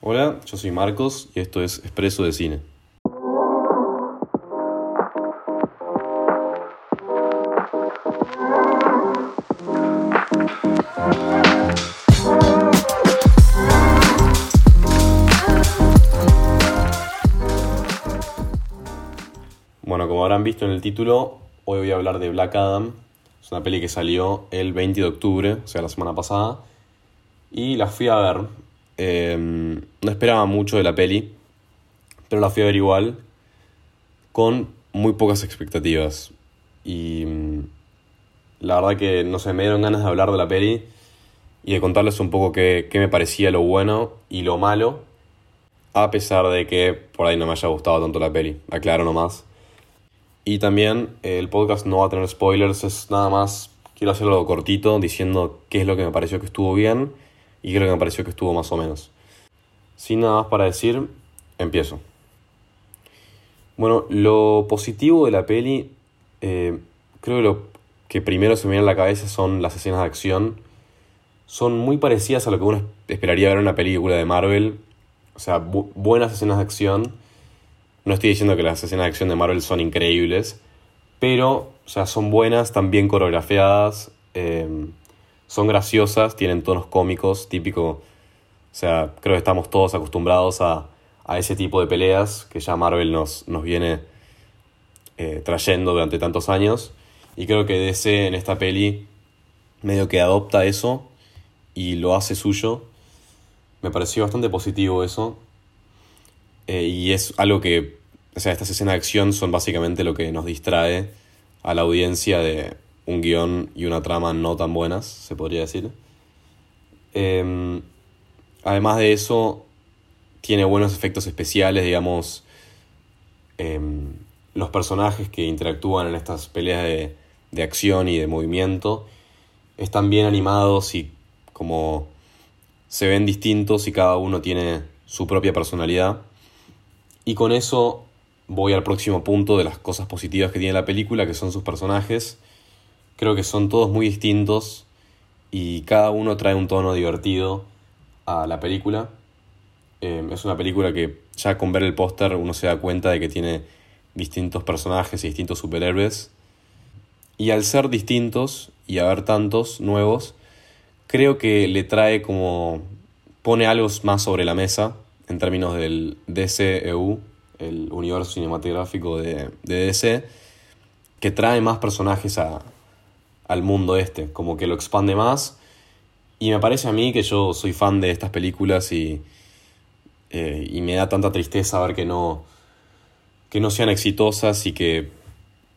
Hola, yo soy Marcos y esto es Expreso de Cine. Bueno, como habrán visto en el título, hoy voy a hablar de Black Adam. Es una peli que salió el 20 de octubre, o sea, la semana pasada. Y la fui a ver. Eh, no esperaba mucho de la peli, pero la fui a ver igual, con muy pocas expectativas. Y mm, la verdad que, no sé, me dieron ganas de hablar de la peli y de contarles un poco qué, qué me parecía lo bueno y lo malo, a pesar de que por ahí no me haya gustado tanto la peli. Aclaro nomás. Y también eh, el podcast no va a tener spoilers, es nada más, quiero hacerlo cortito diciendo qué es lo que me pareció que estuvo bien y lo que me pareció que estuvo más o menos. Sin nada más para decir, empiezo. Bueno, lo positivo de la peli, eh, creo que lo que primero se me viene a la cabeza son las escenas de acción. Son muy parecidas a lo que uno esperaría ver en una película de Marvel. O sea, bu buenas escenas de acción no estoy diciendo que las escenas de acción de Marvel son increíbles, pero, o sea, son buenas, están bien coreografiadas, eh, son graciosas, tienen tonos cómicos, típico. O sea, creo que estamos todos acostumbrados a, a ese tipo de peleas que ya Marvel nos, nos viene eh, trayendo durante tantos años. Y creo que DC en esta peli medio que adopta eso y lo hace suyo. Me pareció bastante positivo eso. Eh, y es algo que, o sea, estas escenas de acción son básicamente lo que nos distrae a la audiencia de un guion y una trama no tan buenas, se podría decir. Eh, además de eso, tiene buenos efectos especiales, digamos, eh, los personajes que interactúan en estas peleas de, de acción y de movimiento están bien animados y como se ven distintos y cada uno tiene su propia personalidad. Y con eso voy al próximo punto de las cosas positivas que tiene la película, que son sus personajes. Creo que son todos muy distintos y cada uno trae un tono divertido a la película. Eh, es una película que ya con ver el póster uno se da cuenta de que tiene distintos personajes y distintos superhéroes. Y al ser distintos y haber tantos nuevos, creo que le trae como... pone algo más sobre la mesa en términos del DCEU, el universo cinematográfico de DC, que trae más personajes a, al mundo este, como que lo expande más. Y me parece a mí que yo soy fan de estas películas y, eh, y me da tanta tristeza ver que no, que no sean exitosas y que,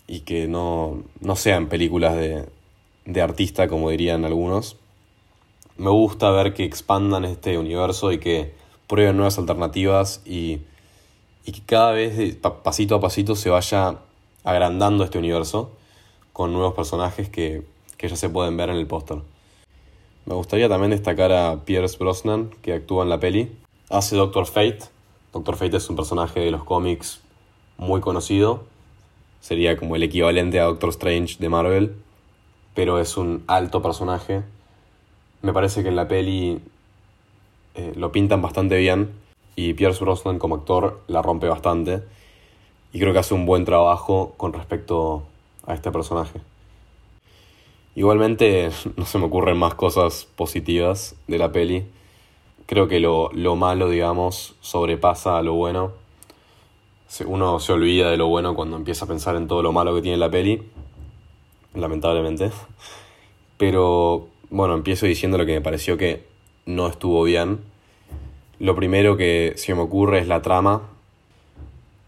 y que no, no sean películas de, de artista, como dirían algunos. Me gusta ver que expandan este universo y que prueben nuevas alternativas y, y que cada vez pasito a pasito se vaya agrandando este universo con nuevos personajes que, que ya se pueden ver en el póster. Me gustaría también destacar a Pierce Brosnan, que actúa en la peli. Hace Doctor Fate. Doctor Fate es un personaje de los cómics muy conocido. Sería como el equivalente a Doctor Strange de Marvel. Pero es un alto personaje. Me parece que en la peli eh, lo pintan bastante bien y Pierce Brosnan como actor la rompe bastante y creo que hace un buen trabajo con respecto a este personaje. Igualmente no se me ocurren más cosas positivas de la peli. Creo que lo, lo malo, digamos, sobrepasa a lo bueno. Uno se olvida de lo bueno cuando empieza a pensar en todo lo malo que tiene la peli. Lamentablemente. Pero bueno, empiezo diciendo lo que me pareció que no estuvo bien. Lo primero que se me ocurre es la trama.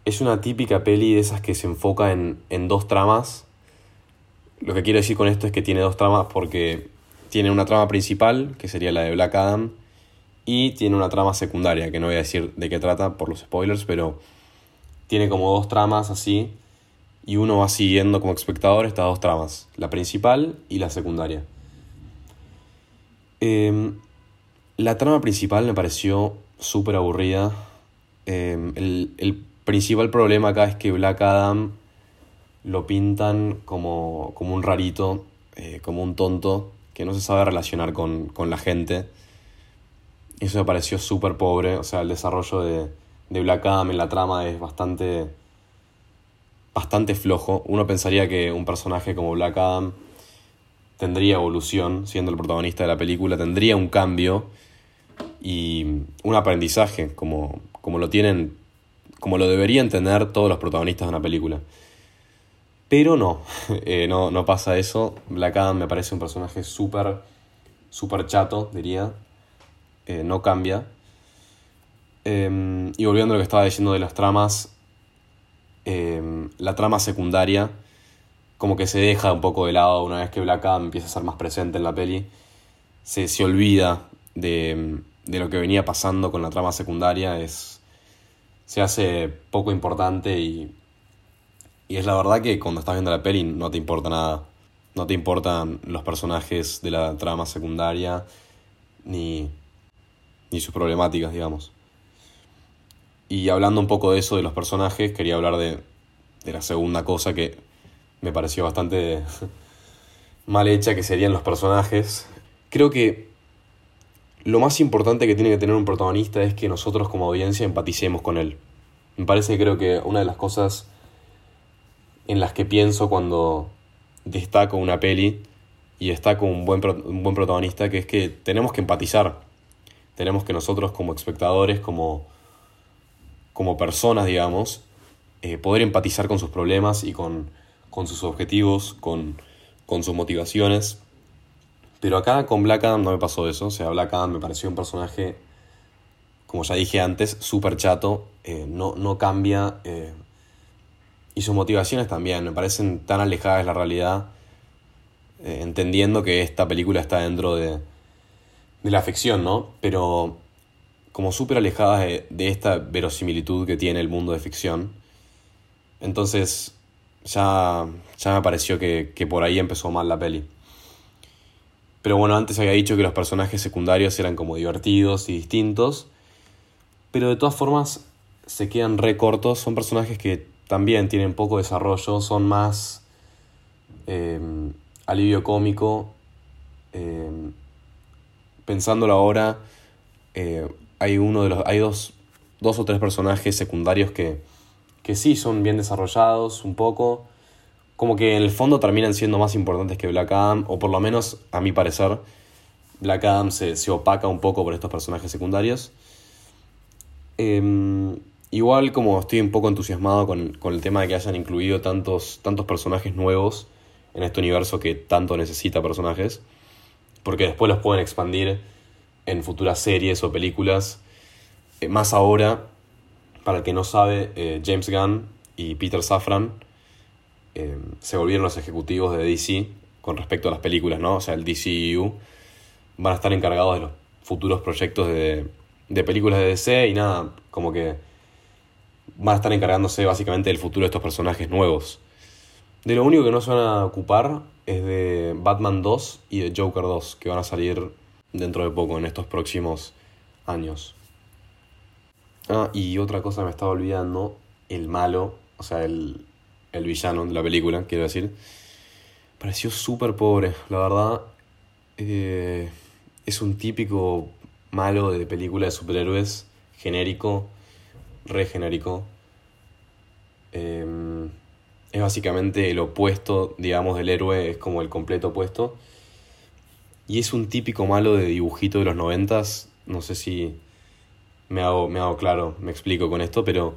Es una típica peli de esas que se enfoca en, en dos tramas. Lo que quiero decir con esto es que tiene dos tramas porque tiene una trama principal, que sería la de Black Adam, y tiene una trama secundaria, que no voy a decir de qué trata por los spoilers, pero tiene como dos tramas así, y uno va siguiendo como espectador estas dos tramas, la principal y la secundaria. Eh, la trama principal me pareció súper aburrida. Eh, el, el, principal problema acá es que Black Adam lo pintan como, como un rarito, eh, como un tonto, que no se sabe relacionar con, con la gente. Eso me pareció súper pobre, o sea, el desarrollo de, de Black Adam en la trama es bastante bastante flojo. Uno pensaría que un personaje como Black Adam tendría evolución, siendo el protagonista de la película, tendría un cambio y un aprendizaje, como, como lo tienen, como lo deberían tener todos los protagonistas de una película. Pero no, eh, no, no pasa eso. Black Adam me parece un personaje súper, súper chato, diría. Eh, no cambia. Em, y volviendo a lo que estaba diciendo de las tramas, em, la trama secundaria como que se deja un poco de lado una vez que Black Adam empieza a ser más presente en la peli. Se, se olvida de, de, lo que venía pasando con la trama secundaria. Es, se hace poco importante y, y es la verdad que cuando estás viendo la peli no te importa nada. No te importan los personajes de la trama secundaria ni, ni sus problemáticas, digamos. Y hablando un poco de eso, de los personajes, quería hablar de, de la segunda cosa que me pareció bastante mal hecha, que serían los personajes. Creo que lo más importante que tiene que tener un protagonista es que nosotros como audiencia empaticemos con él. Me parece creo que una de las cosas en las que pienso cuando destaco una peli y destaco un buen, un buen protagonista, que es que tenemos que empatizar. Tenemos que nosotros como espectadores, como como personas, digamos, eh, poder empatizar con sus problemas y con, con sus objetivos, con, con, sus motivaciones. Pero acá con Black Adam no me pasó eso. O sea, Black Adam me pareció un personaje, como ya dije antes, súper chato. Eh, no, no, cambia. Eh, y sus motivaciones también me parecen tan alejadas de la realidad. entendiendo que esta película está dentro de, de la ficción, ¿no? Pero como súper alejadas de, esta verosimilitud que tiene el mundo de ficción. Entonces ya, ya me pareció que, que por ahí empezó mal la peli. Pero bueno, antes había dicho que los personajes secundarios eran como divertidos y distintos. Pero de todas formas se quedan re cortos. Son personajes que también tienen poco desarrollo. Son más eh, alivio cómico. Eh, pensándolo ahora, eh, hay uno de los. hay dos, dos o tres personajes secundarios que, que sí son bien desarrollados un poco. Como que en el fondo terminan siendo más importantes que Black Adam, o por lo menos, a mi parecer, Black Adam se, opaca un poco por estos personajes secundarios. Em, igual como estoy un poco entusiasmado con, con, el tema de que hayan incluido tantos, tantos personajes nuevos en este universo que tanto necesita personajes, porque después los pueden expandir en futuras series o películas. Eh, más ahora, para el que no sabe, eh, James Gunn y Peter Safran eh, se volvieron los ejecutivos de DC con respecto a las películas, ¿no? O sea, el DCU van a estar encargados de los futuros proyectos de, de películas de DC y nada, como que van a estar encargándose básicamente del futuro de estos personajes nuevos. De lo único que no se van a ocupar es de Batman 2 y de Joker 2, que van a salir dentro de poco, en estos próximos años. Ah, y otra cosa me estaba olvidando, el malo, o sea, el, el villano de la película, quiero decir, pareció súper pobre, la verdad. Eh, es un típico malo de película de superhéroes, genérico, re genérico. Em, es básicamente el opuesto, digamos, del héroe, es como el completo opuesto. Y es un típico malo de dibujito de los noventas. No sé si me hago, me hago claro, me explico con esto, pero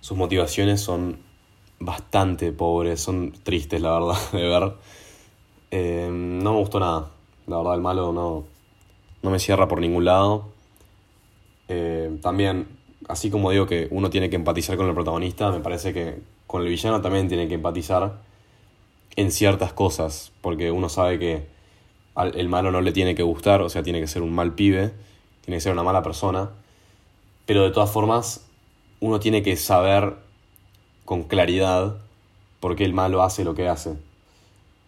sus motivaciones son bastante pobres, son tristes, la verdad, de ver. Eh, no me gustó nada. La verdad, el malo no, no me cierra por ningún lado. Eh, también, así como digo que uno tiene que empatizar con el protagonista, me parece que con el villano también tiene que empatizar en ciertas cosas, porque uno sabe que el malo no le tiene que gustar, o sea, tiene que ser un mal pibe, tiene que ser una mala persona, pero de todas formas uno tiene que saber con claridad por qué el malo hace lo que hace.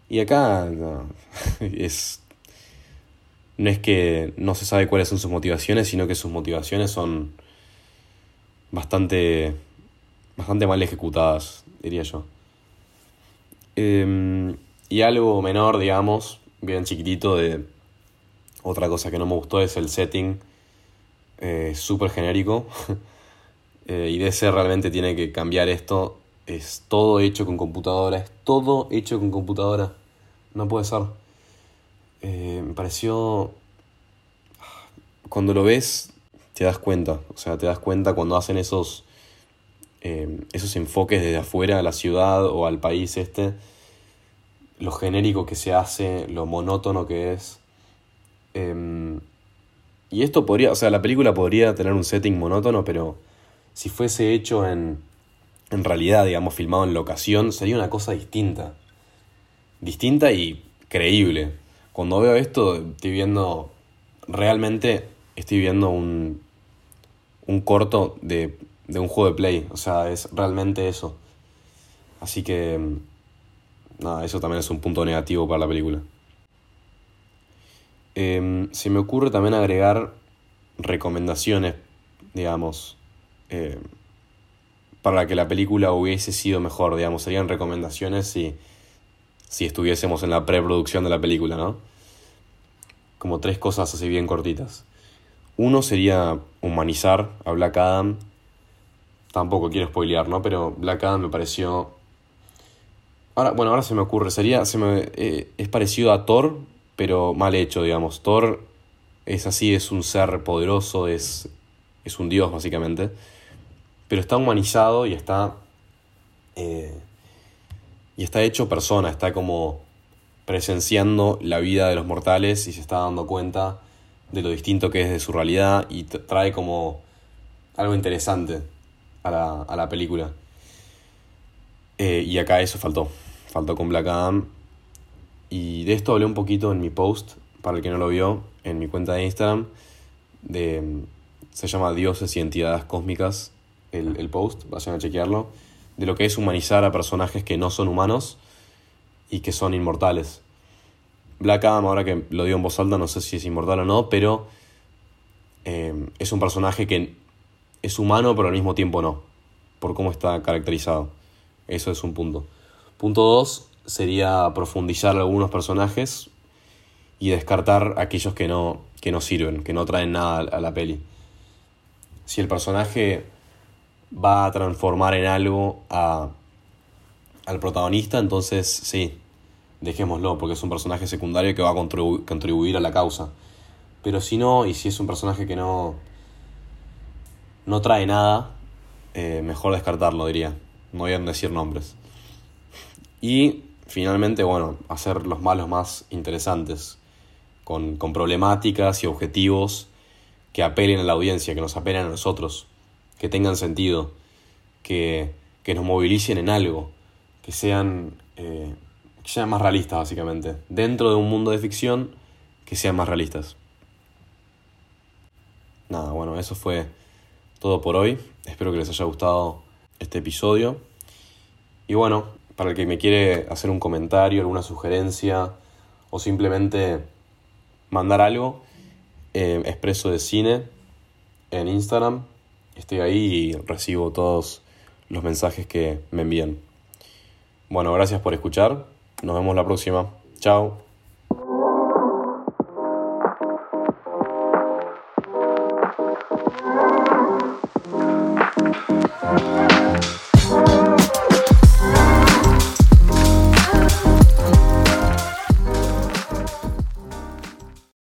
Y acá es no es que no se sabe cuáles son sus motivaciones, sino que sus motivaciones son bastante bastante mal ejecutadas, diría yo. Em, y algo menor, digamos, bien chiquitito de otra cosa que no me gustó es el setting eh, súper genérico. eh, y DC realmente tiene que cambiar esto. Es todo hecho con computadora, es todo hecho con computadora. No puede ser. Eh, me pareció... Cuando lo ves, te das cuenta. O sea, te das cuenta cuando hacen esos, eh, esos enfoques desde afuera a la ciudad o al país este. Lo genérico que se hace, lo monótono que es. Em, y esto podría, o sea, la película podría tener un setting monótono, pero si fuese hecho en, en realidad, digamos, filmado en locación, sería una cosa distinta. Distinta y creíble. Cuando veo esto, estoy viendo, realmente estoy viendo un, un corto de, de un juego de play. O sea, es realmente eso. Así que, nada, eso también es un punto negativo para la película. Eh, se me ocurre también agregar recomendaciones, digamos, eh, para que la película hubiese sido mejor, digamos, serían recomendaciones si, si estuviésemos en la preproducción de la película, ¿no? Como tres cosas así bien cortitas. Uno sería humanizar a Black Adam. Tampoco quiero spoilear, ¿no? Pero Black Adam me pareció... Ahora, bueno, ahora se me ocurre, sería, se me, eh, es parecido a Thor, pero mal hecho, digamos. Thor es así, es un ser poderoso, es, es un dios básicamente, pero está humanizado y está... Eh, y está hecho persona, está como presenciando la vida de los mortales y se está dando cuenta de lo distinto que es de su realidad y trae como algo interesante a la, a la película. Eh, y acá eso faltó, faltó con Black Adam. Y de esto hablé un poquito en mi post, para el que no lo vio, en mi cuenta de Instagram. De, se llama Dioses y Entidades Cósmicas, el, el post, vayan a chequearlo. De lo que es humanizar a personajes que no son humanos y que son inmortales. Black Adam, ahora que lo digo en voz alta, no sé si es inmortal o no, pero eh, es un personaje que es humano, pero al mismo tiempo no, por cómo está caracterizado. Eso es un punto. Punto dos sería profundizar algunos personajes y descartar aquellos que no, que no sirven, que no traen nada a la peli. Si el personaje va a transformar en algo a, al protagonista, entonces sí, dejémoslo, porque es un personaje secundario que va a contribu contribuir a la causa. Pero si no, y si es un personaje que no, no trae nada, eh, mejor descartarlo, diría. No voy a decir nombres. Y finalmente, bueno, hacer los malos más interesantes, con, con problemáticas y objetivos que apelen a la audiencia, que nos apelen a nosotros, que tengan sentido, que, que nos movilicen en algo, que sean, eh, que sean más realistas básicamente. Dentro de un mundo de ficción, que sean más realistas. Nada, bueno, eso fue todo por hoy. Espero que les haya gustado este episodio. Y bueno, para el que me quiere hacer un comentario, alguna sugerencia o simplemente mandar algo, eh, expreso de cine en Instagram. Estoy ahí y recibo todos los mensajes que me envían. Bueno, gracias por escuchar. Nos vemos la próxima. Chao.